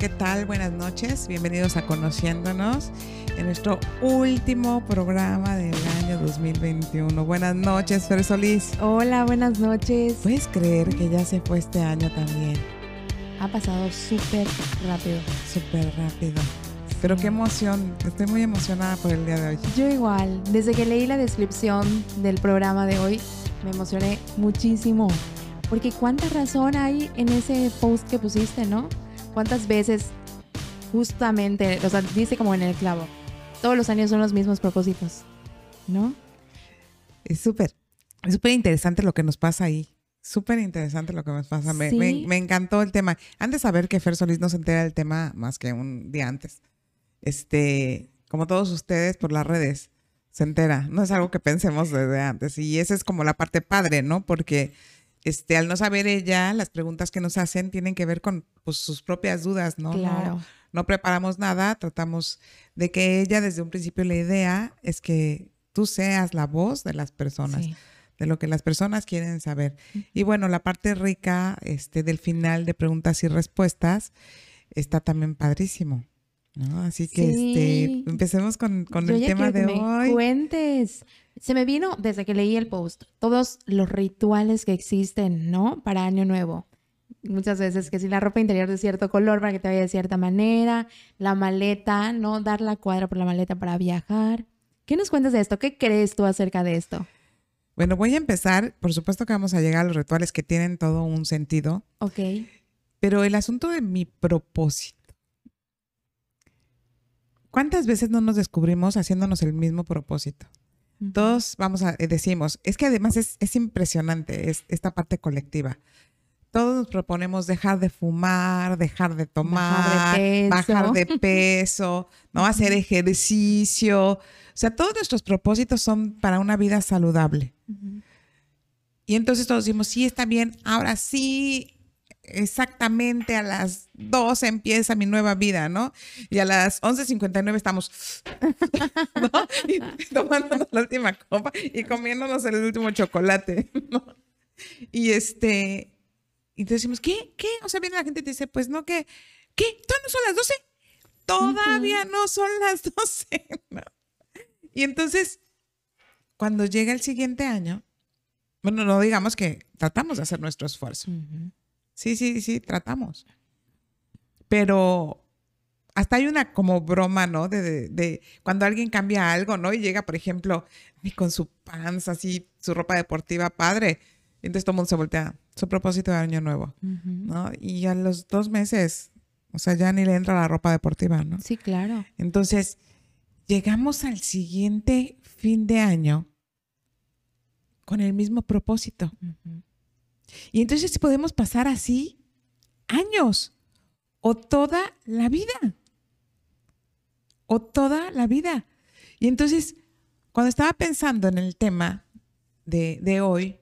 ¿qué tal? Buenas noches, bienvenidos a Conociéndonos en nuestro último programa del año 2021. Buenas noches, Fer Solís. Hola, buenas noches. ¿Puedes creer que ya se fue este año también? Ha pasado súper rápido. Súper rápido. Pero qué emoción, estoy muy emocionada por el día de hoy. Yo igual, desde que leí la descripción del programa de hoy, me emocioné muchísimo. Porque cuánta razón hay en ese post que pusiste, ¿no? ¿Cuántas veces justamente, o sea, dice como en el clavo, todos los años son los mismos propósitos, ¿no? Es súper, es súper interesante lo que nos pasa ahí. Súper interesante lo que nos pasa. Me, me, me, encantó el tema. Antes de saber que Fer Solís no se entera del tema más que un día antes. Este, como todos ustedes por las redes, se entera. No es algo que pensemos desde antes. Y esa es como la parte padre, ¿no? Porque este, al no saber ella, las preguntas que nos hacen tienen que ver con pues, sus propias dudas, ¿no? Claro. No, preparamos nada, tratamos de que ella, desde un principio, la idea es que tú seas la voz de las personas. de lo que las personas quieren saber. Y bueno, la parte rica este, del final de preguntas y respuestas está también padrísimo. ¿No? Así que este, empecemos con, el tema de hoy. Cuentes. Se me vino desde que leí el post todos los rituales que existen, ¿no? Para Año Nuevo. Muchas veces que si la ropa interior de cierto color para que te vaya de cierta manera, la maleta, ¿no? Dar la cuadra por la maleta para viajar. ¿Qué nos cuentas de esto? ¿Qué crees tú acerca de esto? Bueno, voy a empezar. Por supuesto que vamos a llegar a los rituales que tienen todo un sentido. Ok. Pero el asunto de mi propósito. ¿Cuántas veces no nos descubrimos haciéndonos el mismo propósito? Todos vamos a, eh, decimos, es que además es, impresionante esta parte colectiva. Todos nos proponemos dejar de fumar, dejar de tomar, bajar de peso, ¿no? Hacer ejercicio. O sea, todos nuestros propósitos son para una vida saludable. Y entonces todos decimos, sí, está bien, ahora sí, exactamente a las 12 empieza mi nueva vida, ¿no? Y a las 11.59 estamos ¿no? tomándonos la última copa y comiéndonos el último chocolate, ¿no? Y este, y entonces decimos, ¿qué? ¿Qué? O sea, viene la gente y te dice, pues no, ¿qué? ¿Qué? ¿Todavía no son las 12? Todavía no son las 12. Y entonces, cuando llega el siguiente año, bueno, no digamos que tratamos de hacer nuestro esfuerzo. Sí, sí, sí, tratamos. Pero hasta hay una como broma, ¿no? De, cuando alguien cambia algo, ¿no? Y llega, por ejemplo, con su panza, así, su ropa deportiva, padre. entonces todo el mundo se voltea, su propósito de año nuevo, ¿no? Y a los dos meses, o sea, ya ni le entra la ropa deportiva, ¿no? Sí, claro. Entonces, llegamos al siguiente fin de año con el mismo propósito. Y entonces podemos pasar así años o toda la vida. O toda la vida. Y entonces, cuando estaba pensando en el tema de, hoy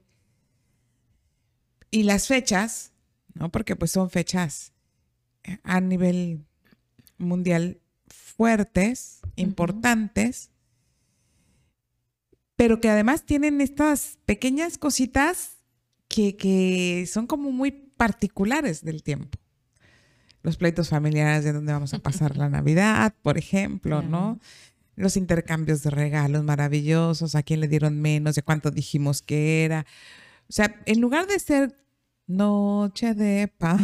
y las fechas, ¿no? Porque pues son fechas a nivel mundial fuertes, importantes, pero que además tienen estas pequeñas cositas que, son como muy particulares del tiempo. Los pleitos familiares de dónde vamos a pasar la Navidad, por ejemplo, ¿no? Los intercambios de regalos maravillosos, a quién le dieron menos, de cuánto dijimos que era. O sea, en lugar de ser noche de paz,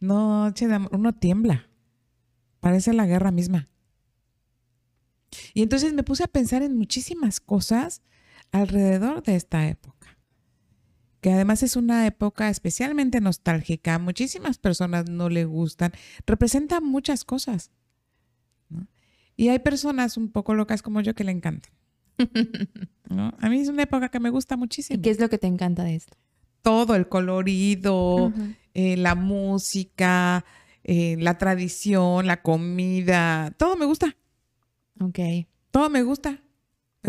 noche de amor, uno tiembla. Parece la guerra misma. Y entonces me puse a pensar en muchísimas cosas alrededor de esta época que además es una época especialmente nostálgica, muchísimas personas no le gustan, representa muchas cosas. Y hay personas un poco locas como yo que le encantan. A mí es una época que me gusta muchísimo. ¿Y qué es lo que te encanta de esto? Todo, el colorido, eh, la música, eh, la tradición, la comida, todo me gusta. Ok. Todo me gusta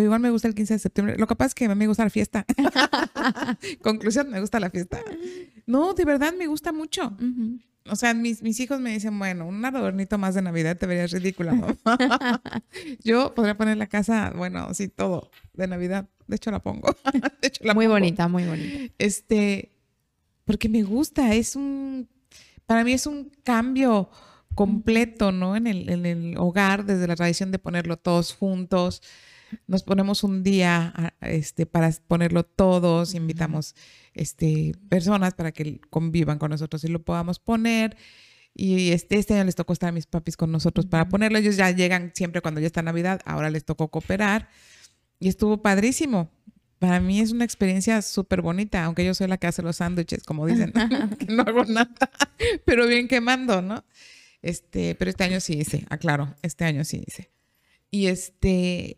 igual me gusta el 15 de septiembre. Lo que pasa es que me gusta la fiesta. Conclusión, me gusta la fiesta. No, de verdad me gusta mucho. O sea, mis, mis, hijos me dicen, bueno, un adornito más de Navidad te verías ridícula. Yo podría poner la casa, bueno, sí, todo de Navidad. De hecho, la pongo. de hecho, muy bonita, muy bonita. Este, porque me gusta, es un, para mí es un cambio completo, ¿no? En el, en el hogar, desde la tradición de ponerlo todos juntos. Nos ponemos un día este, para ponerlo todos, invitamos este, personas para que convivan con nosotros y lo podamos poner. Y este, este año les tocó estar a mis papis con nosotros para ponerlo. Ellos ya llegan siempre cuando ya está Navidad, ahora les tocó cooperar. Y estuvo padrísimo. Para mí es una experiencia súper bonita, aunque yo soy la que hace los sándwiches, como dicen, que no hago nada, pero bien quemando, ¿no? Este, pero este año sí hice, aclaro, este año sí hice. Y este,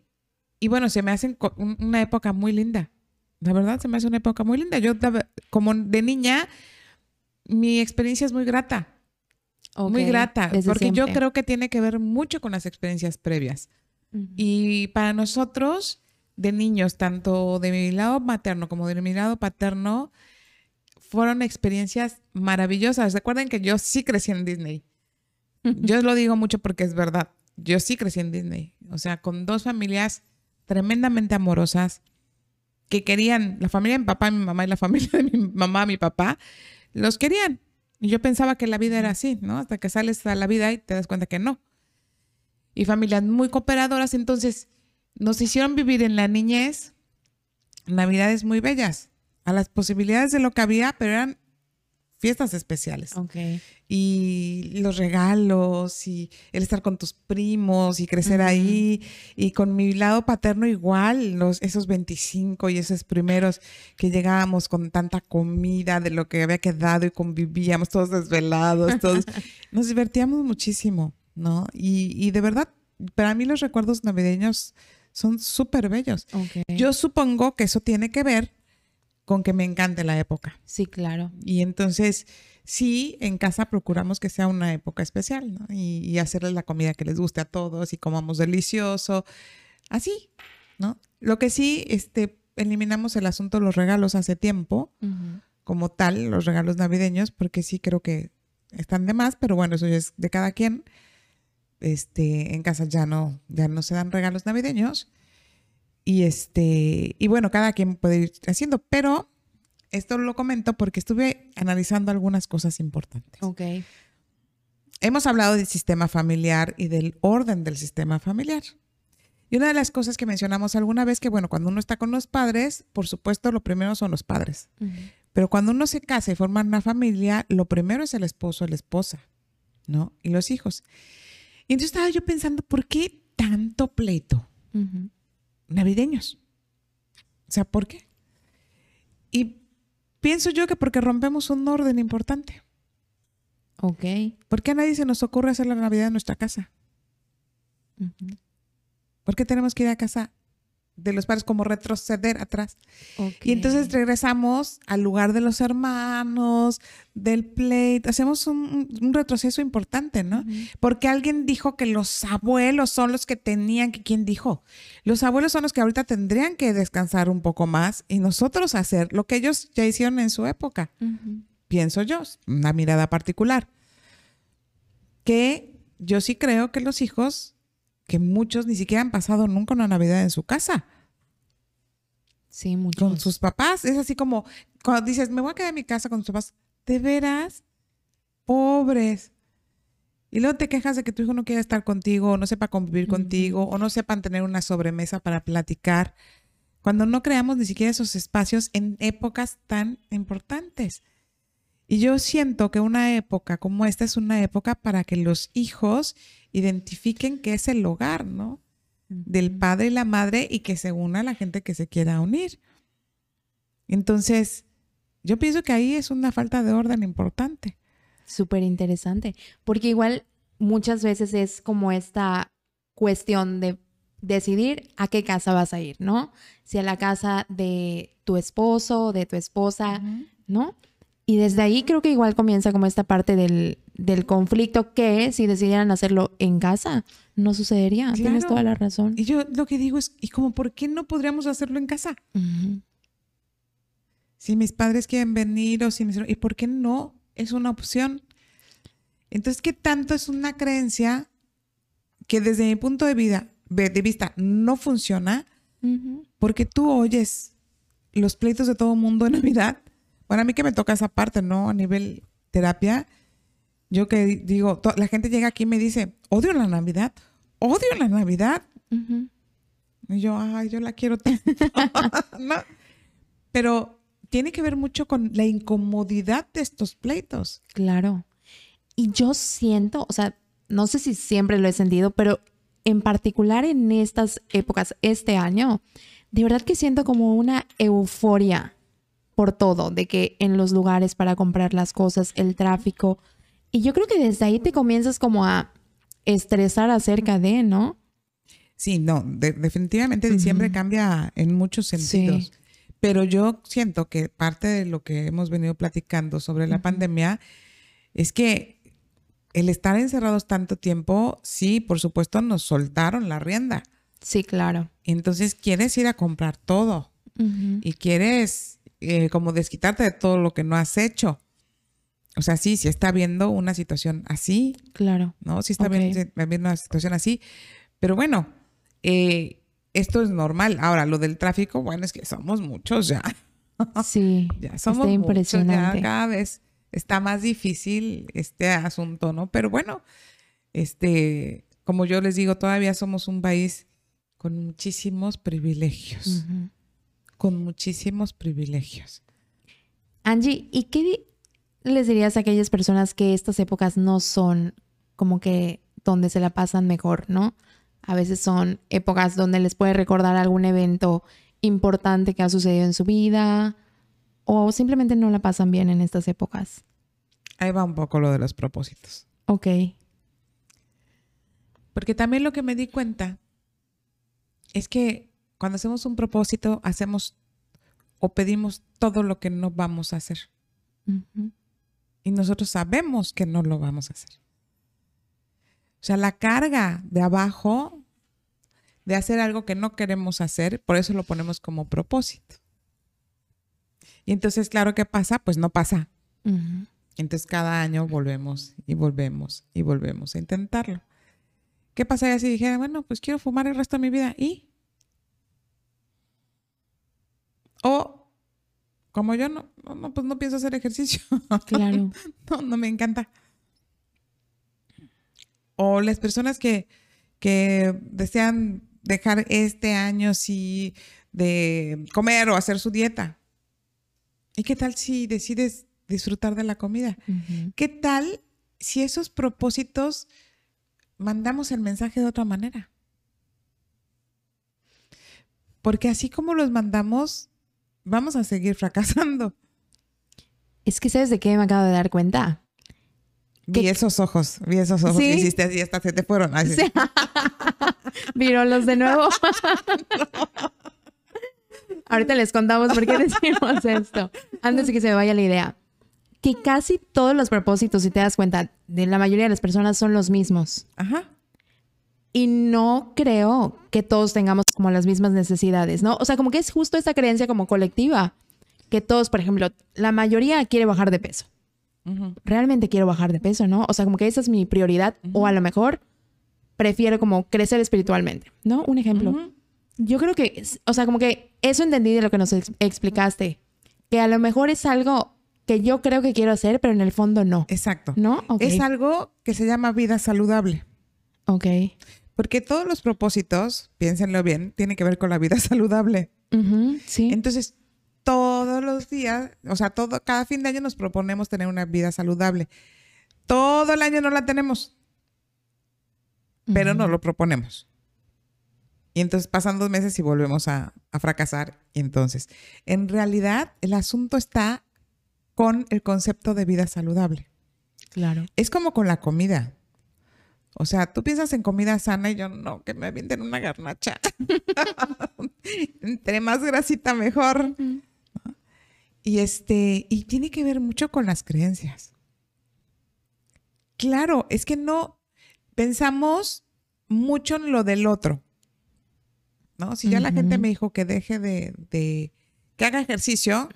y bueno, se me hace una época muy linda. La verdad, se me hace una época muy linda. Yo, como de niña, mi experiencia es muy grata. muy grata, porque yo creo que tiene que ver mucho con las experiencias previas. Y para nosotros, de niños, tanto de mi lado materno como de mi lado paterno, fueron experiencias maravillosas. Recuerden que yo sí crecí en Disney. Yo lo digo mucho porque es verdad. Yo sí crecí en Disney. O sea, con dos familias tremendamente amorosas que querían, la familia de mi papá, mi mamá y la familia de mi mamá, mi papá, los querían. Y yo pensaba que la vida era así, ¿no? Hasta que sales a la vida y te das cuenta que no. Y familias muy cooperadoras, entonces nos hicieron vivir en la niñez navidades muy bellas, a las posibilidades de lo que había, pero eran fiestas especiales. Okay. Y los regalos y el estar con tus primos y crecer ahí. Y con mi lado paterno igual, los, esos 25 y esos primeros que llegábamos con tanta comida de lo que había quedado y convivíamos todos desvelados, todos. Nos divertíamos muchísimo, ¿no? Y, y de verdad, para mí los recuerdos navideños son súper bellos. Yo supongo que eso tiene que ver con que me encante la época. Sí, claro. Y entonces, sí, en casa procuramos que sea una época especial, ¿no? Y, hacerles la comida que les guste a todos y comamos delicioso, así, ¿no? Lo que sí, este, eliminamos el asunto de los regalos hace tiempo, como tal, los regalos navideños, porque sí creo que están de más, pero bueno, eso ya es de cada quien. Este, en casa ya no, ya no se dan regalos navideños. Y este, y bueno, cada quien puede ir haciendo, pero esto lo comento porque estuve analizando algunas cosas importantes. Ok. Hemos hablado del sistema familiar y del orden del sistema familiar. Y una de las cosas que mencionamos alguna vez que, bueno, cuando uno está con los padres, por supuesto, lo primero son los padres. Pero cuando uno se casa y forma una familia, lo primero es el esposo, la esposa, ¿no? Y los hijos. Y entonces estaba yo pensando, ¿por qué tanto pleito? Navideños. O sea, ¿por qué? Y pienso yo que porque rompemos un orden importante. Ok. ¿Por qué a nadie se nos ocurre hacer la Navidad en nuestra casa? ¿Por qué tenemos que ir a casa de los padres como retroceder atrás. Y entonces regresamos al lugar de los hermanos, del pleito, hacemos un, retroceso importante, ¿no? Porque alguien dijo que los abuelos son los que tenían que, ¿quién dijo? Los abuelos son los que ahorita tendrían que descansar un poco más y nosotros hacer lo que ellos ya hicieron en su época. Pienso yo, una mirada particular. Que yo sí creo que los hijos que muchos ni siquiera han pasado nunca una Navidad en su casa. Sí, muchos. Con sus papás. Es así como cuando dices, me voy a quedar en mi casa con tus papás. ¿De veras? Pobres. Y luego te quejas de que tu hijo no quiere estar contigo, o no sepa convivir contigo, o no sepan tener una sobremesa para platicar. Cuando no creamos ni siquiera esos espacios en épocas tan importantes. Y yo siento que una época como esta es una época para que los hijos identifiquen qué es el hogar, ¿no? Del padre y la madre y que se una la gente que se quiera unir. Entonces, yo pienso que ahí es una falta de orden importante. Súper interesante, porque igual muchas veces es como esta cuestión de decidir a qué casa vas a ir, ¿no? Si a la casa de tu esposo, de tu esposa, ¿no? Y desde ahí creo que igual comienza como esta parte del, conflicto que si decidieran hacerlo en casa, no sucedería. Tienes toda la razón. Y yo lo que digo es, ¿y como por qué no podríamos hacerlo en casa? Si mis padres quieren venir o si mis... ¿Y por qué no? Es una opción. Entonces, ¿qué tanto es una creencia que desde mi punto de, vida, de vista no funciona? Porque tú oyes los pleitos de todo mundo en Navidad bueno, a mí que me toca esa parte, ¿no? A nivel terapia, Yo que digo, la gente llega aquí y me dice, odio la Navidad, odio la Navidad. Ujú. Y yo, ay, yo la quiero tanto. No. Pero tiene que ver mucho con la incomodidad de estos pleitos. Claro. Y yo siento, o sea, no sé si siempre lo he sentido, pero en particular en estas épocas, este año, de verdad que siento como una euforia por todo, de que en los lugares para comprar las cosas, el tráfico. Y yo creo que desde ahí te comienzas como a estresar acerca de, ¿no? Sí, no, de- definitivamente diciembre cambia en muchos Sí. sentidos. Pero yo siento que parte de lo que hemos venido platicando sobre la pandemia es que el estar encerrados tanto tiempo, sí, por supuesto, nos soltaron la rienda. Sí, claro. Entonces quieres ir a comprar todo y quieres eh, como desquitarte de todo lo que no has hecho. O sea, sí, sí está viendo una situación así, Claro. ¿no? Sí está Ok. viendo, una situación así. Pero bueno, eh, esto es normal. Ahora, lo del tráfico, bueno, es que somos muchos ya. Sí. Ya somos Está muchos, ya impresionante. cada vez está más difícil este asunto, ¿no? Pero bueno, este, como yo les digo, todavía somos un país con muchísimos privilegios, Ujú. Con muchísimos privilegios. Angie, ¿y qué les dirías a aquellas personas que estas épocas no son como que donde se la pasan mejor, ¿no? A veces son épocas donde les puede recordar algún evento importante que ha sucedido en su vida o simplemente no la pasan bien en estas épocas. Ahí va un poco lo de los propósitos. Ok. Porque también lo que me di cuenta es que cuando hacemos un propósito, hacemos o pedimos todo lo que no vamos a hacer. Y nosotros sabemos que no lo vamos a hacer. O sea, la carga de abajo de hacer algo que no queremos hacer, por eso lo ponemos como propósito. Y entonces, claro, ¿qué pasa? Pues no pasa. Entonces cada año volvemos y volvemos y volvemos a intentarlo. ¿Qué pasaría si dijera, bueno, pues quiero fumar el resto de mi vida y... O como yo no, no, pues no pienso hacer ejercicio. Claro. no, no me encanta. O las personas que, que desean dejar este año sí de comer o hacer su dieta. ¿Y qué tal si decides disfrutar de la comida? ¿Qué tal si esos propósitos mandamos el mensaje de otra manera? Porque así como los mandamos, vamos a seguir fracasando. Es que sabes de qué me acabo de dar cuenta. Vi ¿Qué- esos ojos, vi esos ojos que hiciste así, hasta se te fueron. así. Sí. Virolos de nuevo. Ahorita les contamos por qué decimos esto. Antes de que se me vaya la idea. Que casi todos los propósitos, si te das cuenta, de la mayoría de las personas son los mismos. Ajá. Y no creo que todos tengamos como las mismas necesidades, ¿no? O sea, como que es justo esta creencia como colectiva. Que todos, por ejemplo, la mayoría quiere bajar de peso. Realmente quiero bajar de peso, ¿no? O sea, como que esa es mi prioridad o a lo mejor prefiero como crecer espiritualmente, ¿no? Un ejemplo. Yo creo que, o sea, como que eso entendí de lo que nos ex- explicaste, que a lo mejor es algo que yo creo que quiero hacer, pero en el fondo no, Exacto. ¿no? Ok. Es algo que se llama vida saludable. Ok. Porque todos los propósitos, piénsenlo bien, tienen que ver con la vida saludable. Sí. Entonces, todos los días, o sea, todo, cada fin de año nos proponemos tener una vida saludable. Todo el año no la tenemos, pero no lo proponemos. Y entonces pasan dos meses y volvemos a, a fracasar. Y entonces, en realidad, el asunto está con el concepto de vida saludable. Claro. Es como con la comida. O sea, tú piensas en comida sana y yo no, que me avienten una garnacha. Entre más grasita mejor. Y este, y tiene que ver mucho con las creencias. Claro, es que no pensamos mucho en lo del otro. ¿No? Si ya la gente me dijo que deje de, de que haga ejercicio,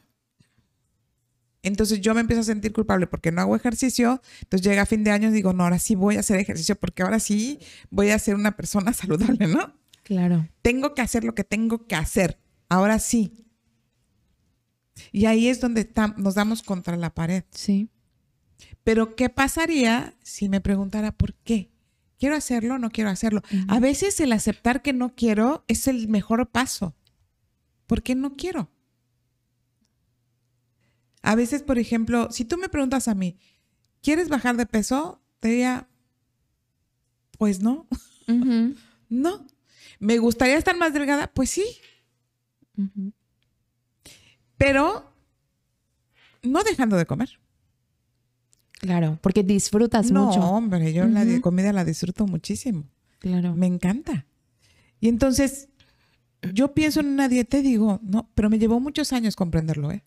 entonces yo me empiezo a sentir culpable porque no hago ejercicio. Entonces llega fin de año y digo, no, ahora sí voy a hacer ejercicio porque ahora sí voy a ser una persona saludable, ¿no? Claro. Tengo que hacer lo que tengo que hacer. Ahora sí. Y ahí es donde nos damos contra la pared. Sí. Pero ¿qué pasaría si me preguntara por qué? ¿Quiero hacerlo o no quiero hacerlo? A veces el aceptar que no quiero es el mejor paso. ¿Por qué no quiero? A veces, por ejemplo, si tú me preguntas a mí, ¿quieres bajar de peso? Te diría, pues no. no. ¿Me gustaría estar más delgada? Pues sí. Pero no dejando de comer. Claro, porque disfrutas mucho. No, hombre, yo la comida la disfruto muchísimo. Claro. Me encanta. Y entonces, yo pienso en una dieta y digo, no, pero me llevó muchos años comprenderlo, ¿eh?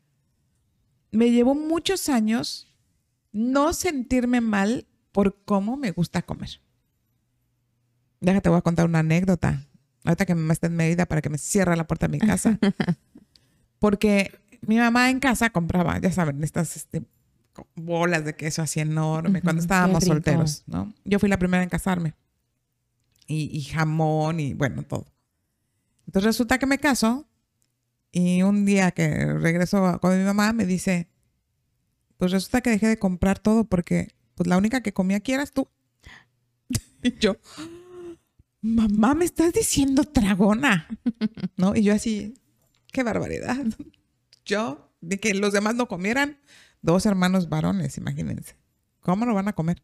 Me llevó muchos años no sentirme mal por cómo me gusta comer. Déjate, voy a contar una anécdota. Ahorita que mi mamá está en medida para que me cierre la puerta de mi casa. Porque mi mamá en casa compraba, ya saben, estas este, bolas de queso así enorme, cuando estábamos solteros, ¿no? Yo fui la primera en casarme. Y, jamón y bueno, todo. Entonces resulta que me caso y un día que regreso con mi mamá me dice, pues resulta que dejé de comprar todo porque pues la única que comía aquí eras tú. y yo, mamá, me estás diciendo tragona, ¿no? Y yo así, qué barbaridad. Yo, de que los demás no comieran, dos hermanos varones, imagínense. ¿Cómo lo van a comer?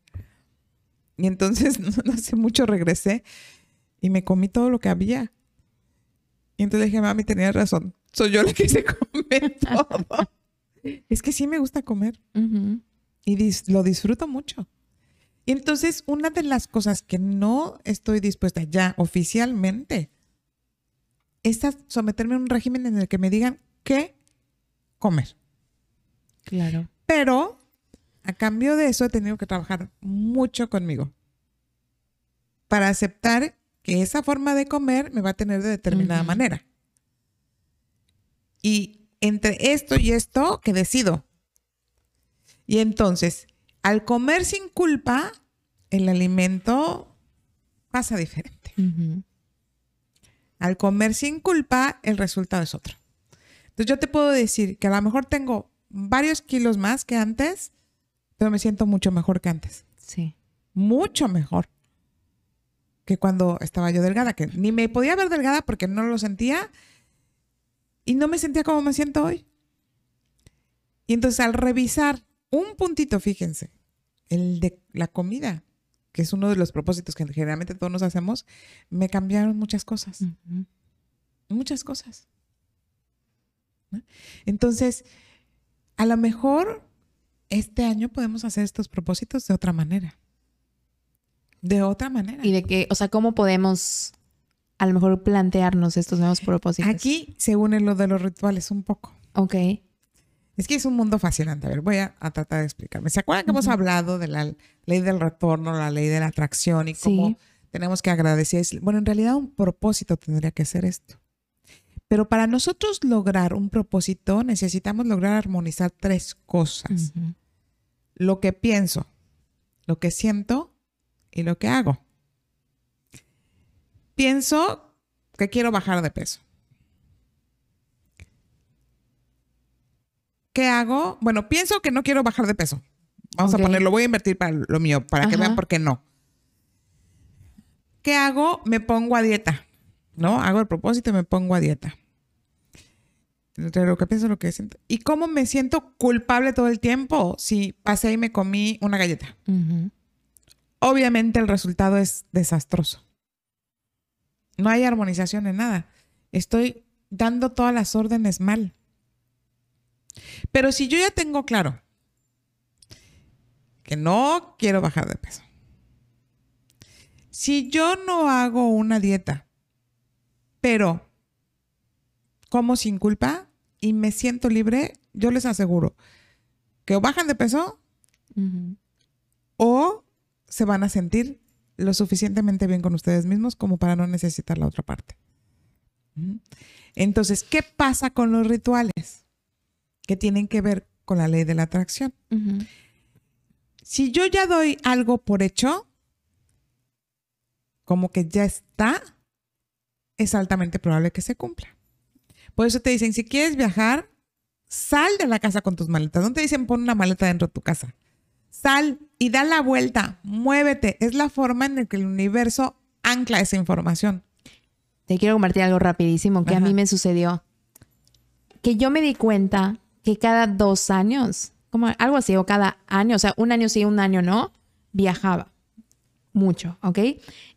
Y entonces, no, hace mucho regresé y me comí todo lo que había. Y entonces dije, mami, tenías razón. Soy yo la que se come todo. es que sí me gusta comer. Y lo disfruto mucho. Y entonces, una de las cosas que no estoy dispuesta ya oficialmente es a someterme a un régimen en el que me digan qué comer. Claro. Pero a cambio de eso he tenido que trabajar mucho conmigo para aceptar que esa forma de comer me va a tener de determinada manera. Y entre esto y esto, que decido. Y entonces, al comer sin culpa, el alimento pasa diferente. Al comer sin culpa, el resultado es otro. Entonces yo te puedo decir que a lo mejor tengo varios kilos más que antes, pero me siento mucho mejor que antes. Sí. Mucho mejor que cuando estaba yo delgada, que ni me podía ver delgada porque no lo sentía y no me sentía como me siento hoy. Y entonces al revisar un puntito, fíjense, el de la comida, que es uno de los propósitos que generalmente todos nos hacemos, me cambiaron muchas cosas. Muchas cosas. Entonces, a lo mejor este año podemos hacer estos propósitos de otra manera. De otra manera. Y de que, o sea, ¿cómo podemos a lo mejor plantearnos estos nuevos propósitos? Aquí se une lo de los rituales un poco. Ok. Es que es un mundo fascinante. A ver, voy a, tratar de explicarme. ¿Se acuerdan que hemos hablado de la ley del retorno, la ley de la atracción y cómo tenemos que agradecer? Bueno, en realidad un propósito tendría que ser esto. Pero para nosotros lograr un propósito necesitamos lograr armonizar tres cosas. Lo que pienso, lo que siento y lo que hago. Pienso que quiero bajar de peso. ¿Qué hago? Bueno, pienso que no quiero bajar de peso. Vamos a ponerlo, voy a invertir para lo mío, para que vean por qué no. ¿Qué hago? Me pongo a dieta. ¿no? Hago el propósito y me pongo a dieta. Entre lo que pienso, lo que siento. ¿Y cómo me siento culpable todo el tiempo si pasé y me comí una galleta? Obviamente el resultado es desastroso. No hay armonización en nada. Estoy dando todas las órdenes mal. Pero si yo ya tengo claro que no quiero bajar de peso, si yo no hago una dieta pero como sin culpa y me siento libre, yo les aseguro que o bajan de peso o se van a sentir lo suficientemente bien con ustedes mismos como para no necesitar la otra parte. Entonces, ¿qué pasa con los rituales? Que tienen que ver con la ley de la atracción. Si yo ya doy algo por hecho, como que ya está, es altamente probable que se cumpla. Por eso te dicen, si quieres viajar, sal de la casa con tus maletas. No te dicen pon una maleta dentro de tu casa. Sal y da la vuelta, muévete. Es la forma en la que el universo ancla esa información. Te quiero compartir algo rapidísimo que a mí me sucedió. Que yo me di cuenta que cada dos años, como algo así, o cada año, o sea, un año sí, un año no, viajaba mucho, ¿ok?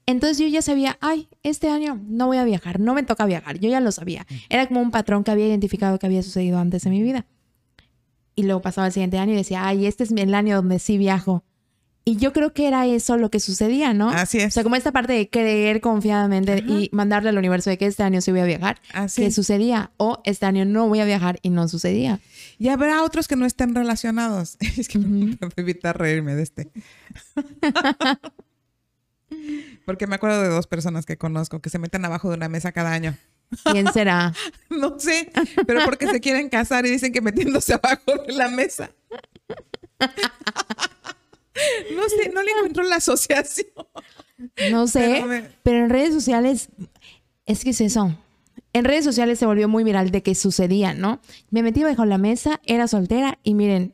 Entonces yo ya sabía, ay, este año no voy a viajar, no me toca viajar, yo ya lo sabía. Era como un patrón que había identificado que había sucedido antes en mi vida. Y luego pasaba el siguiente año y decía, ay, este es el año donde sí viajo. Y yo creo que era eso lo que sucedía, ¿no? Así es. O sea, como esta parte de creer confiadamente y mandarle al universo de que este año sí voy a viajar, Así que sucedía. O este año no voy a viajar y no sucedía. Y habrá otros que no estén relacionados. Es que no puedo evitar reírme de este. Porque me acuerdo de dos personas que conozco que se meten abajo de una mesa cada año. ¿Quién será? No sé, pero porque se quieren casar y dicen que metiéndose abajo de la mesa. No sé, no le encuentro la asociación. No sé, Pero me- pero en redes sociales, es que es eso. En redes sociales se volvió muy viral de que sucedía, ¿no? Me metí bajo la mesa, era soltera y miren,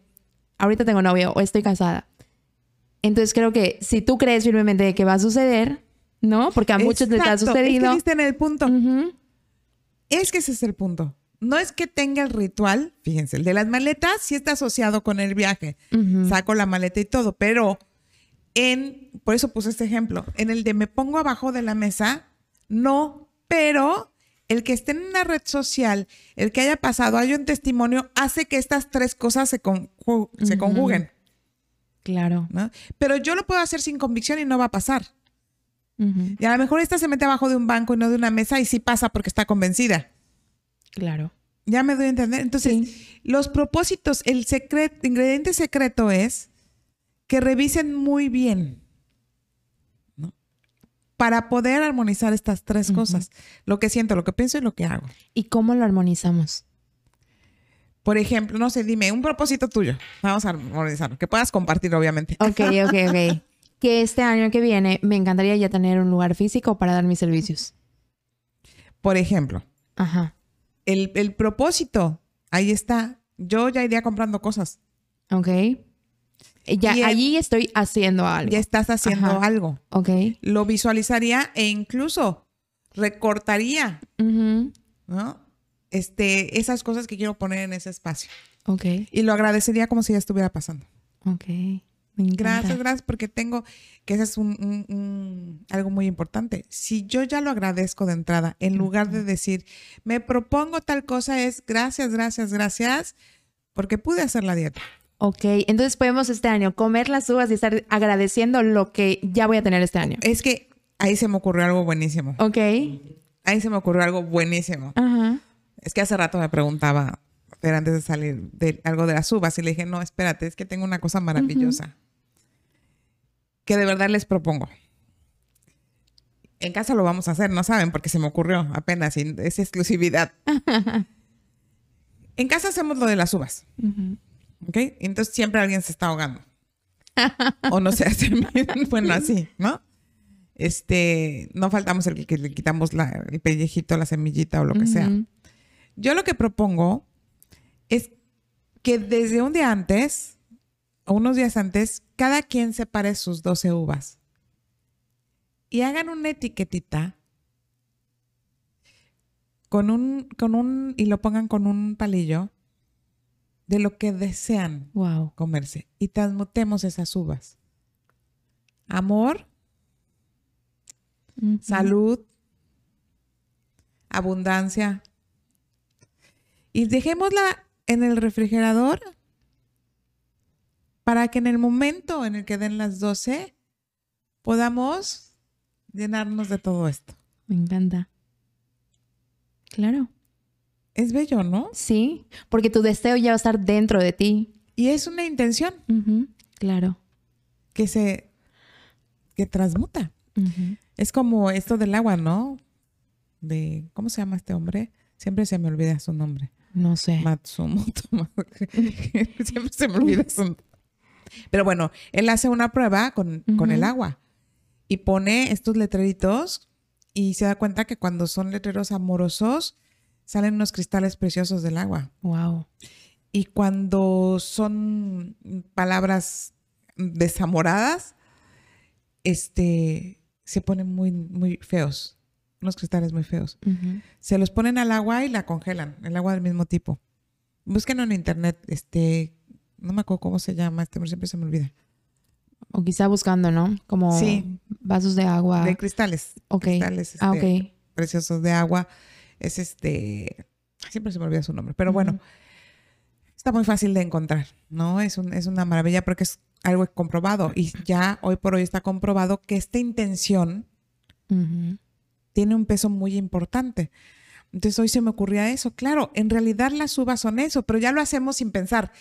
ahorita tengo novio o estoy casada. Entonces creo que si tú crees firmemente de que va a suceder, ¿no? Porque a muchos les ha sucedido. Es que en el punto. Es que ese es el punto. No es que tenga el ritual, fíjense, el de las maletas sí está asociado con el viaje. Saco la maleta y todo, pero en, por eso puse este ejemplo, en el de me pongo abajo de la mesa, no, pero el que esté en una red social, el que haya pasado, haya un testimonio, hace que estas tres cosas se, conju- se conjuguen, Claro. ¿no? Pero yo lo puedo hacer sin convicción y no va a pasar. Y a lo mejor esta se mete abajo de un banco y no de una mesa y sí pasa porque está convencida. Claro. Ya me doy a entender. Entonces, los propósitos, el secreto, ingrediente secreto es que revisen muy bien, ¿no? Para poder armonizar estas tres cosas. Lo que siento, lo que pienso y lo que hago. ¿Y cómo lo armonizamos? Por ejemplo, no sé, dime un propósito tuyo. Vamos a armonizarlo. Que puedas compartir, obviamente. Ok, ok, ok. que este año que viene me encantaría ya tener un lugar físico para dar mis servicios. Por ejemplo, Ajá. el, el propósito, ahí está. Yo ya iría comprando cosas. Ok. Ya, Y el- allí estoy haciendo algo. Ya estás haciendo Ajá. algo. Ok. Lo visualizaría e incluso recortaría Ujú. ¿no? Este, esas cosas que quiero poner en ese espacio. Ok. Y lo agradecería como si ya estuviera pasando. Ok. Me encanta. Gracias, gracias, porque tengo, que eso es un, un- un- algo muy importante. Si yo ya lo agradezco de entrada, en lugar de decir, me propongo tal cosa, es gracias, gracias, gracias, porque pude hacer la dieta. Ok. Entonces podemos este año comer las uvas y estar agradeciendo lo que ya voy a tener este año. Es que ahí se me ocurrió algo buenísimo. Ok. Ahí se me ocurrió algo buenísimo. Ajá. Es que hace rato me preguntaba, pero antes de salir, de algo de las uvas, y le dije, no, espérate, es que tengo una cosa maravillosa que de verdad les propongo. En casa lo vamos a hacer, no saben, porque se me ocurrió apenas, y es exclusividad. en casa hacemos lo de las uvas. ¿ok? Entonces siempre alguien se está ahogando. o no se hace bien, bueno, así, ¿no? Este, no faltamos el que le quitamos la- el pellejito, la semillita o lo que sea. Yo lo que propongo es que desde un día antes unos días antes, cada quien separe sus 12 uvas y hagan una etiquetita con un, con un, y lo pongan con un palillo de lo que desean Wow. comerse y transmutemos esas uvas. Amor, salud, abundancia. Y dejémosla en el refrigerador para que en el momento en el que den las 12 podamos llenarnos de todo esto. Me encanta. Claro. Es bello, ¿no? Sí, porque tu deseo ya va a estar dentro de ti. Y es una intención. Claro. que se que transmuta. Es como esto del agua, ¿no? De ¿cómo se llama este hombre? Siempre se me olvida su nombre. No sé. Matsumoto. Siempre se me olvida su Pero bueno, él hace una prueba con, con el agua y pone estos letreritos y se da cuenta que cuando son letreros amorosos salen unos cristales preciosos del agua. Wow. Y cuando son palabras desamoradas, este, se ponen muy, muy feos. Unos cristales muy feos. Se los ponen al agua y la congelan, el agua del mismo tipo. Búsquenlo en internet, este, no me acuerdo cómo se llama, este, pero siempre se me olvida. O quizá buscando, ¿no? Como Sí. vasos de agua. De cristales. ok. Cristales Ah, este, ok. preciosos de agua. Es este, siempre se me olvida su nombre, pero bueno, está muy fácil de encontrar, ¿no? Es, un- es una maravilla porque es algo comprobado y ya hoy por hoy está comprobado que esta intención tiene un peso muy importante. Entonces hoy se me ocurría eso. Claro, en realidad las uvas son eso, pero ya lo hacemos sin pensar.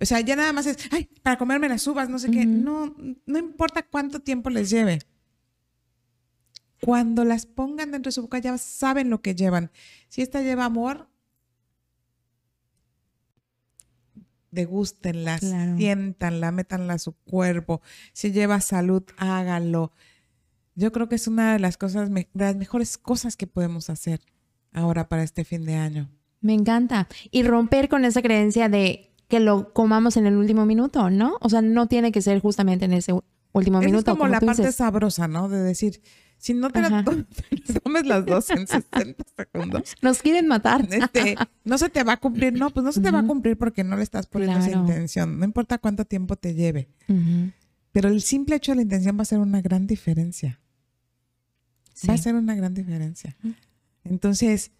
O sea, ya nada más es, ay, para comerme las uvas, no sé qué. No, no importa cuánto tiempo les lleve. Cuando las pongan dentro de su boca ya saben lo que llevan. Si esta lleva amor, degústenla, Claro. siéntanla, métanla a su cuerpo. Si lleva salud, háganlo. Yo creo que es una de las cosas, de las mejores cosas que podemos hacer ahora para este fin de año. Me encanta. Y romper con esa creencia de que lo comamos en el último minuto, ¿no? O sea, no tiene que ser justamente en ese último Esa minuto. es como, la parte dices. sabrosa, ¿no? De decir, si no te Ajá. la to- te tomes las dos en 60 segundos, Nos quieren matar. este, no se te va a cumplir. No, pues no se te va a cumplir porque no le estás poniendo esa Claro. intención. No importa cuánto tiempo te lleve. Pero el simple hecho de la intención va a ser una gran diferencia. Va a ser una gran diferencia. Entonces,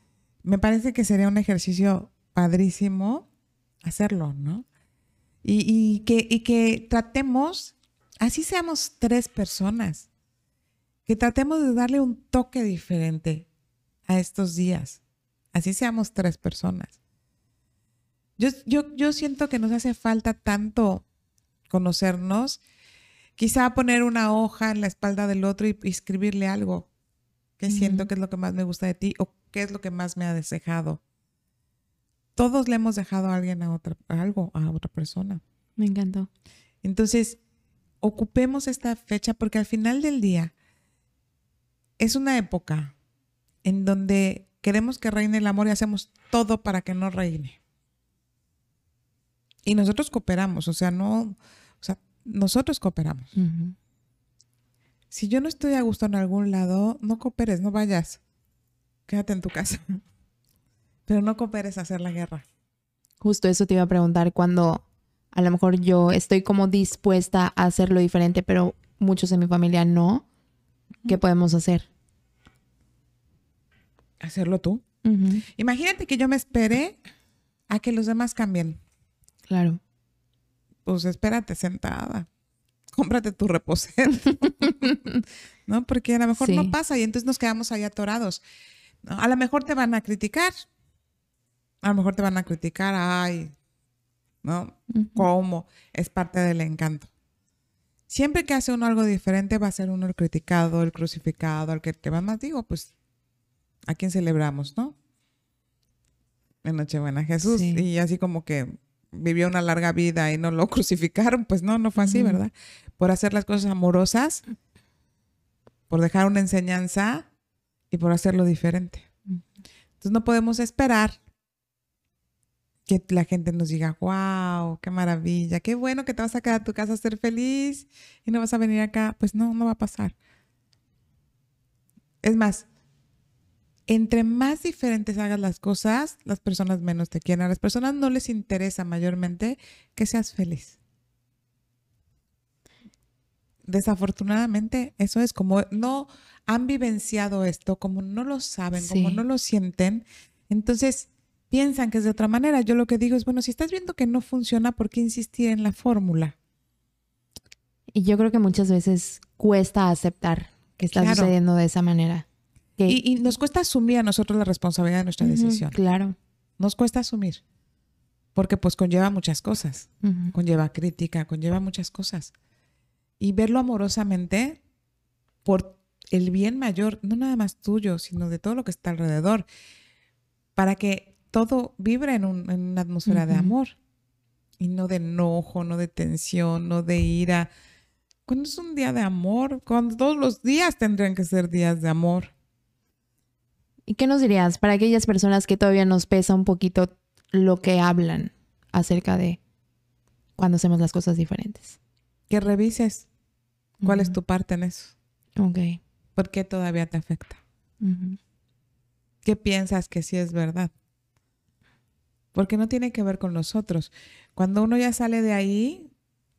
me parece que sería un ejercicio padrísimo hacerlo, ¿no? Y, y que, y que tratemos, así seamos tres personas, que tratemos de darle un toque diferente a estos días. Así seamos tres personas. Yo, yo, yo siento que nos hace falta tanto conocernos, quizá poner una hoja en la espalda del otro y, y escribirle algo. ¿Qué siento que es lo que más me gusta de ti o qué es lo que más me ha dejado? Todos le hemos dejado a alguien a otra, algo a otra persona. Me encantó. Entonces, ocupemos esta fecha porque al final del día es una época en donde queremos que reine el amor y hacemos todo para que no reine. Y nosotros cooperamos, o sea, no, o sea, nosotros cooperamos. Si yo no estoy a gusto en algún lado, no cooperes, no vayas. Quédate en tu casa. Pero no cooperes a hacer la guerra. Justo eso te iba a preguntar cuando a lo mejor yo estoy como dispuesta a hacerlo diferente, pero muchos de mi familia no. ¿Qué podemos hacer? Hacerlo tú. Imagínate que yo me esperé a que los demás cambien. Claro. Pues espérate sentada. Cómprate tu reposero. ¿No? Porque a lo mejor Sí. no pasa y entonces nos quedamos ahí atorados. A lo mejor te van a criticar. A lo mejor te van a criticar. Ay, ¿no? Ujú. cómo es parte del encanto. Siempre que hace uno algo diferente va a ser uno el criticado, el crucificado, el que, que más digo, pues, ¿a quién celebramos, no? En Nochebuena Jesús. Sí. Y así como que vivió una larga vida y no lo crucificaron, pues no, no fue así, Ujú. ¿verdad? Por hacer las cosas amorosas, por dejar una enseñanza y por hacerlo diferente. Entonces no podemos esperar que la gente nos diga, wow, qué maravilla, qué bueno que te vas a quedar a tu casa a ser feliz y no vas a venir acá. Pues no, no va a pasar. Es más, entre más diferentes hagas las cosas, las personas menos te quieren. A las personas no les interesa mayormente que seas feliz. Desafortunadamente, eso es como no han vivenciado esto, como no lo saben, como Sí. no lo sienten, entonces piensan que es de otra manera. Yo lo que digo es, bueno, si estás viendo que no funciona, ¿por qué insistir en la fórmula? Y yo creo que muchas veces cuesta aceptar que está Claro. sucediendo de esa manera. Que- Y, y nos cuesta asumir a nosotros la responsabilidad de nuestra decisión. Claro. Nos cuesta asumir, porque pues conlleva muchas cosas. Conlleva crítica, conlleva muchas cosas. Y verlo amorosamente por el bien mayor, no nada más tuyo, sino de todo lo que está alrededor, para que todo vibre en, un- en una atmósfera de amor y no de enojo, no de tensión, no de ira. Cuando es un día de amor, cuando todos los días tendrían que ser días de amor. ¿Y qué nos dirías para aquellas personas que todavía nos pesa un poquito lo que hablan acerca de cuando hacemos las cosas diferentes? que revises cuál es tu parte en eso. Ok. ¿Por qué todavía te afecta? ¿Qué piensas que sí es verdad? Porque no tiene que ver con nosotros. Cuando uno ya sale de ahí,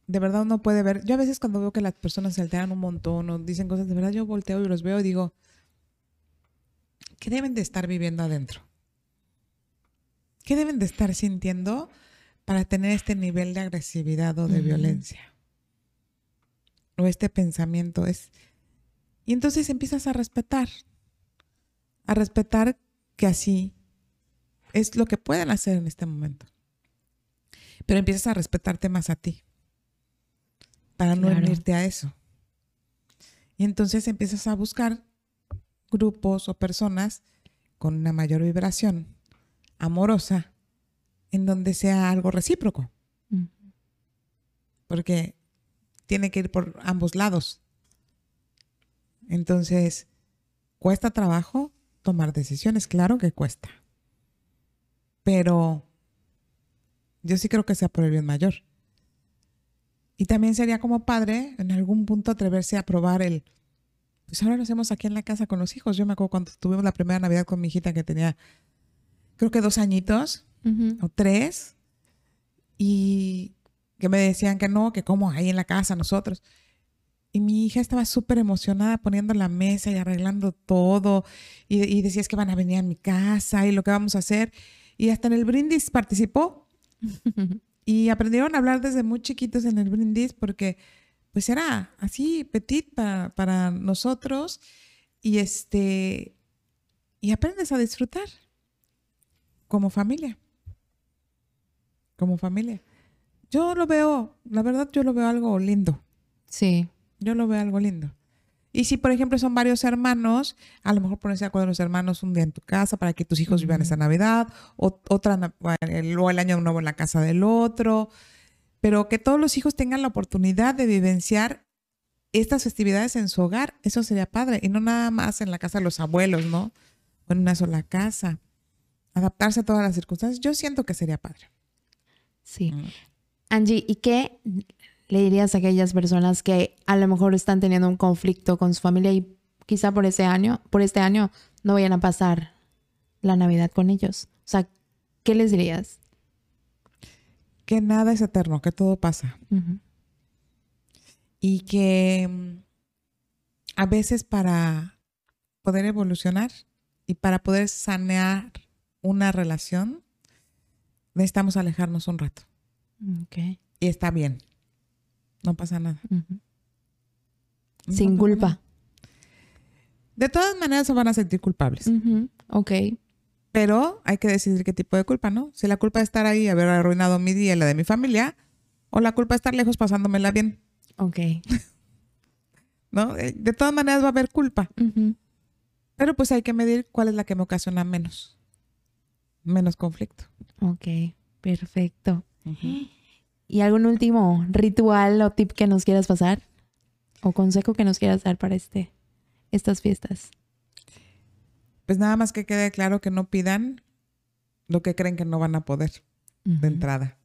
de verdad uno puede ver. Yo a veces cuando veo que las personas se alteran un montón o dicen cosas, de verdad yo volteo y los veo y digo, ¿qué deben de estar viviendo adentro? ¿Qué deben de estar sintiendo para tener este nivel de agresividad o de violencia? O este pensamiento es... Y entonces empiezas a respetar, a respetar que así es lo que pueden hacer en este momento. Pero empiezas a respetarte más a ti para no Claro. unirte a eso. Y entonces empiezas a buscar grupos o personas con una mayor vibración amorosa en donde sea algo recíproco, Ujú. porque tiene que ir por ambos lados. Entonces, ¿cuesta trabajo tomar decisiones? Claro que cuesta. Pero yo sí creo que sea por el bien mayor. Y también sería como padre, en algún punto, atreverse a probar el, pues ahora lo hacemos aquí en la casa con los hijos. Yo me acuerdo cuando tuvimos la primera Navidad con mi hijita que tenía, creo que dos añitos Ujú. o tres, y que me decían que no, que como ahí en la casa nosotros. Y mi hija estaba súper emocionada poniendo la mesa y arreglando todo. Y, y decía, es que van a venir a mi casa y lo que vamos a hacer. Y hasta en el brindis participó. Y aprendieron a hablar desde muy chiquitos en el brindis porque pues era así petit para, para nosotros. Y este, y aprendes a disfrutar como familia. Como familia. Yo lo veo, la verdad, yo lo veo algo lindo. Sí. Yo lo veo algo lindo. Y si, por ejemplo, son varios hermanos, a lo mejor ponerse de acuerdo los hermanos un día en tu casa para que tus hijos vivan esa Navidad, o otra, o el año nuevo en la casa del otro, pero que todos los hijos tengan la oportunidad de vivenciar estas festividades en su hogar, eso sería padre, y no nada más en la casa de los abuelos, ¿no? O en una sola casa. Adaptarse a todas las circunstancias, yo siento que sería padre. Sí. Mm. Angie, ¿y qué le dirías a aquellas personas que a lo mejor están teniendo un conflicto con su familia y quizá por ese año, por este año, no vayan a pasar la Navidad con ellos? O sea, ¿qué les dirías? Que nada es eterno, que todo pasa. Y que mm, a veces para poder evolucionar y para poder sanear una relación, necesitamos alejarnos un rato. Ok. Y está bien. No pasa nada. No Sin pasa culpa. nada. De todas maneras se van a sentir culpables. Ok. pero hay que decidir qué tipo de culpa, ¿no? Si la culpa de estar ahí y haber arruinado mi día y la de mi familia, o la culpa de estar lejos pasándomela bien, Ok. ¿no? Eh, De todas maneras va a haber culpa. Pero pues hay que medir cuál es la que me ocasiona menos, menos conflicto. Ok. Perfecto. ¿Y algún último ritual o tip que nos quieras pasar? ¿O consejo que nos quieras dar para este, estas fiestas? Pues nada más que quede claro que no pidan lo que creen que no van a poder de entrada.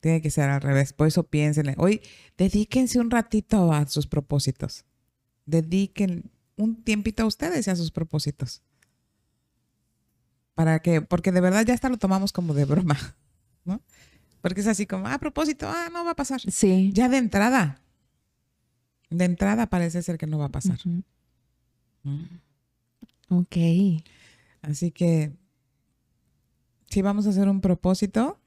Tiene que ser al revés. Por eso piénsenle. Hoy dedíquense un ratito a sus propósitos. Dediquen un tiempito a ustedes y a sus propósitos. Para que, porque de verdad ya hasta lo tomamos como de broma, ¿no? Porque es así como, ah, a propósito, ah, no va a pasar. Sí. Ya de entrada. De entrada parece ser que no va a pasar. Mm. Ok. Así que si vamos a hacer un propósito,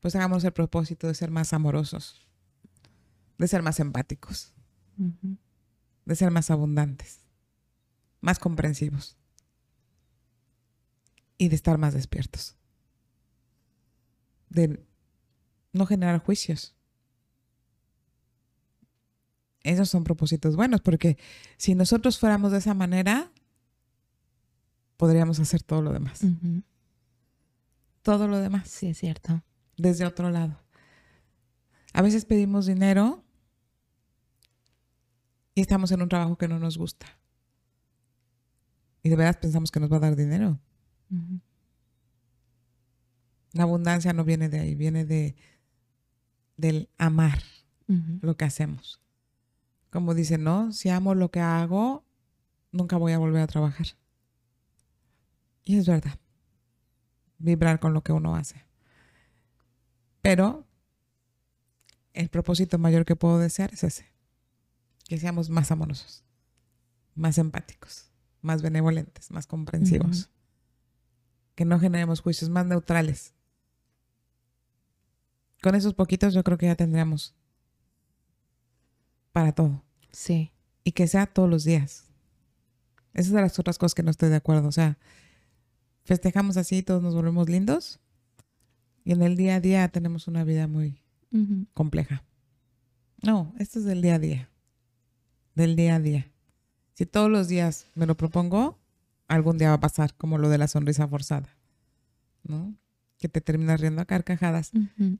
pues hagamos el propósito de ser más amorosos, de ser más empáticos, de ser más abundantes, más comprensivos y de estar más despiertos, de no generar juicios. Esos son propósitos buenos porque si nosotros fuéramos de esa manera, podríamos hacer todo lo demás. Todo lo demás Sí, es cierto. desde otro lado. A veces pedimos dinero y estamos en un trabajo que no nos gusta. Y de verdad pensamos que nos va a dar dinero. La abundancia no viene de ahí, viene de del amar lo que hacemos. Como dice, no, si amo lo que hago, nunca voy a volver a trabajar. Y es verdad. Vibrar con lo que uno hace. Pero el propósito mayor que puedo desear es ese. Que seamos más amorosos, más empáticos, más benevolentes, más comprensivos. Que no generemos juicios más neutrales. Con esos poquitos yo creo que ya tendríamos para todo. Sí. Y que sea todos los días. Esa es de las otras cosas que no estoy de acuerdo. O sea, festejamos así y todos nos volvemos lindos. Y en el día a día tenemos una vida muy compleja. No, esto es del día a día. Del día a día. Si todos los días me lo propongo, algún día va a pasar, como lo de la sonrisa forzada. ¿No? Que te terminas riendo a carcajadas.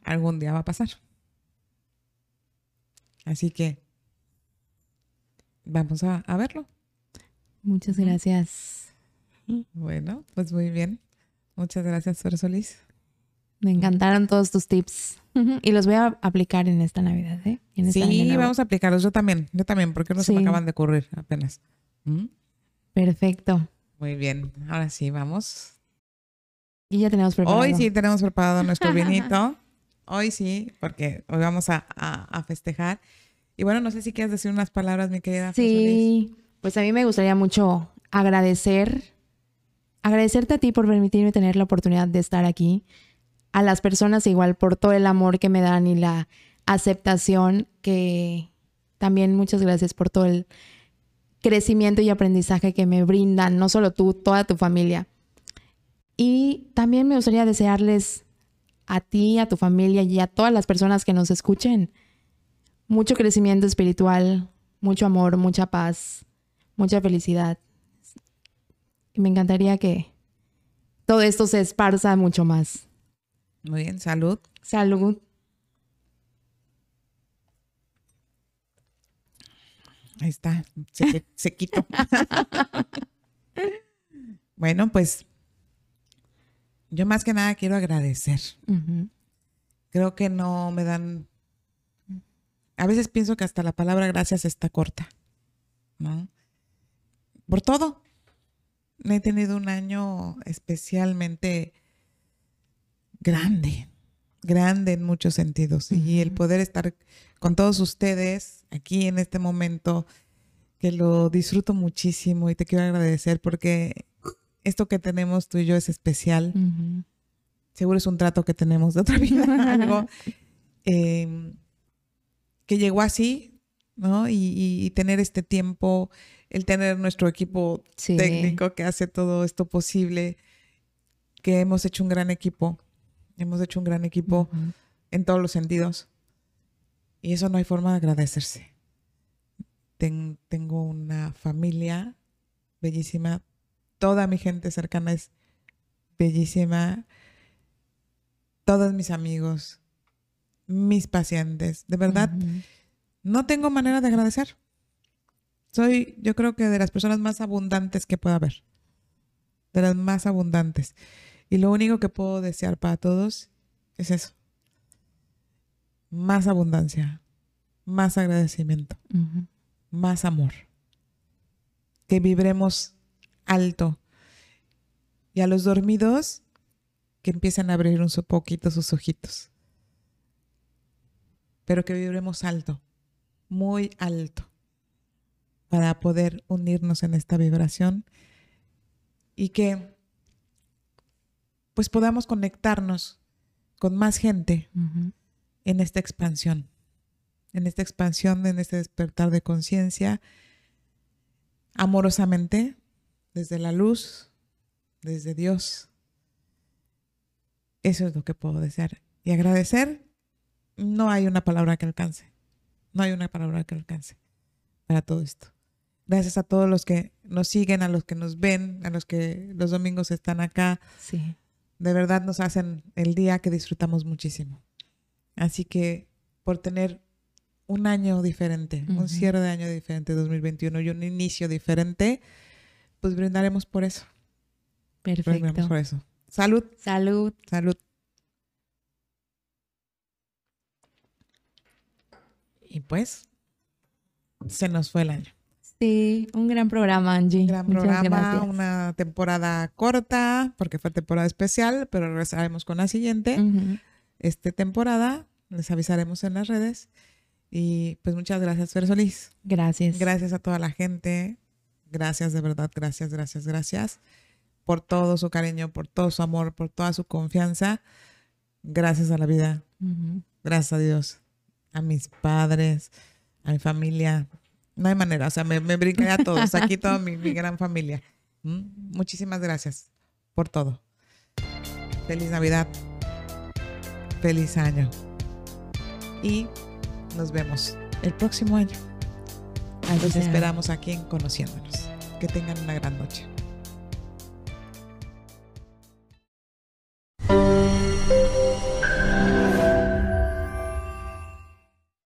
Algún día va a pasar. Así que vamos a, a verlo. Muchas gracias. Bueno, pues muy bien. Muchas gracias, Fer Solís. Me encantaron todos tus tips. Y los voy a aplicar en esta Navidad, ¿eh? En Sí, vamos a aplicarlos. Yo también, yo también, porque no se me acaban de ocurrir apenas. ¿Mm? Perfecto. Muy bien, ahora sí, vamos. Y ya tenemos preparado. Hoy sí tenemos preparado nuestro vinito. Hoy sí, porque hoy vamos a, a- a festejar. Y bueno, no sé si quieres decir unas palabras, mi querida. Sí, pues a mí me gustaría mucho agradecer, agradecerte a ti por permitirme tener la oportunidad de estar aquí, a las personas igual por todo el amor que me dan y la aceptación que también muchas gracias por todo el crecimiento y aprendizaje que me brindan, no solo tú, toda tu familia. Y también me gustaría desearles a ti, a tu familia y a todas las personas que nos escuchen mucho crecimiento espiritual, mucho amor, mucha paz, mucha felicidad. Y me encantaría que todo esto se esparza mucho más. Muy bien, salud. Salud. Ahí está, se, sequito. bueno, pues yo más que nada quiero agradecer. Creo que no me dan... A veces pienso que hasta la palabra gracias está corta, ¿no? Por todo. He tenido un año especialmente grande, grande en muchos sentidos. Y el poder estar con todos ustedes aquí en este momento, que lo disfruto muchísimo y te quiero agradecer porque esto que tenemos tú y yo es especial seguro es un trato que tenemos de otra vida, algo eh, que llegó así, ¿no? Y, y- y tener este tiempo, el tener nuestro equipo Sí. técnico que hace todo esto posible, que hemos hecho un gran equipo, hemos hecho un gran equipo en todos los sentidos. Y eso no hay forma de agradecerse. Ten- tengo una familia bellísima, toda mi gente cercana es bellísima, todos mis amigos, mis pacientes, de verdad, no tengo manera de agradecer. Soy, yo creo que de las personas más abundantes que pueda haber. De las más abundantes. Y lo único que puedo desear para todos es eso. Más abundancia, más agradecimiento, más amor. Que vibremos alto. Y a los dormidos, que empiecen a abrir un poquito sus ojitos. Pero que vibremos alto, muy alto, para poder unirnos en esta vibración y que pues podamos conectarnos con más gente en esta expansión, en esta expansión, en este despertar de conciencia, amorosamente, desde la luz, desde Dios. Eso es lo que puedo desear. Y agradecer, no hay una palabra que alcance. No hay una palabra que alcance para todo esto. Gracias a todos los que nos siguen, a los que nos ven, a los que los domingos están acá. Sí. De verdad nos hacen el día que disfrutamos muchísimo. Así que por tener un año diferente, un cierre de año diferente 2021 y un inicio diferente, pues brindaremos por eso. Perfecto. Brindaremos por eso. Salud. Salud. Salud. Y pues, se nos fue el año. Sí, un gran programa, Angie. Un gran programa, una temporada corta, porque fue temporada especial, pero regresaremos con la siguiente. Uh. Este temporada, les avisaremos en las redes. Y pues muchas gracias, Fer Solís. Gracias. Gracias a toda la gente Gracias, de verdad, gracias, gracias, gracias. Por todo su cariño, por todo su amor, por toda su confianza. Gracias a la vida. Gracias a Dios. A mis padres, a mi familia. No hay manera, o sea, me, me brincaré a todos. Aquí toda mi, mi gran familia. ¿Mm? Muchísimas gracias por todo. Feliz Navidad. Feliz año. Y nos vemos el próximo año. Los esperamos aquí en Conociéndonos. Que tengan una gran noche.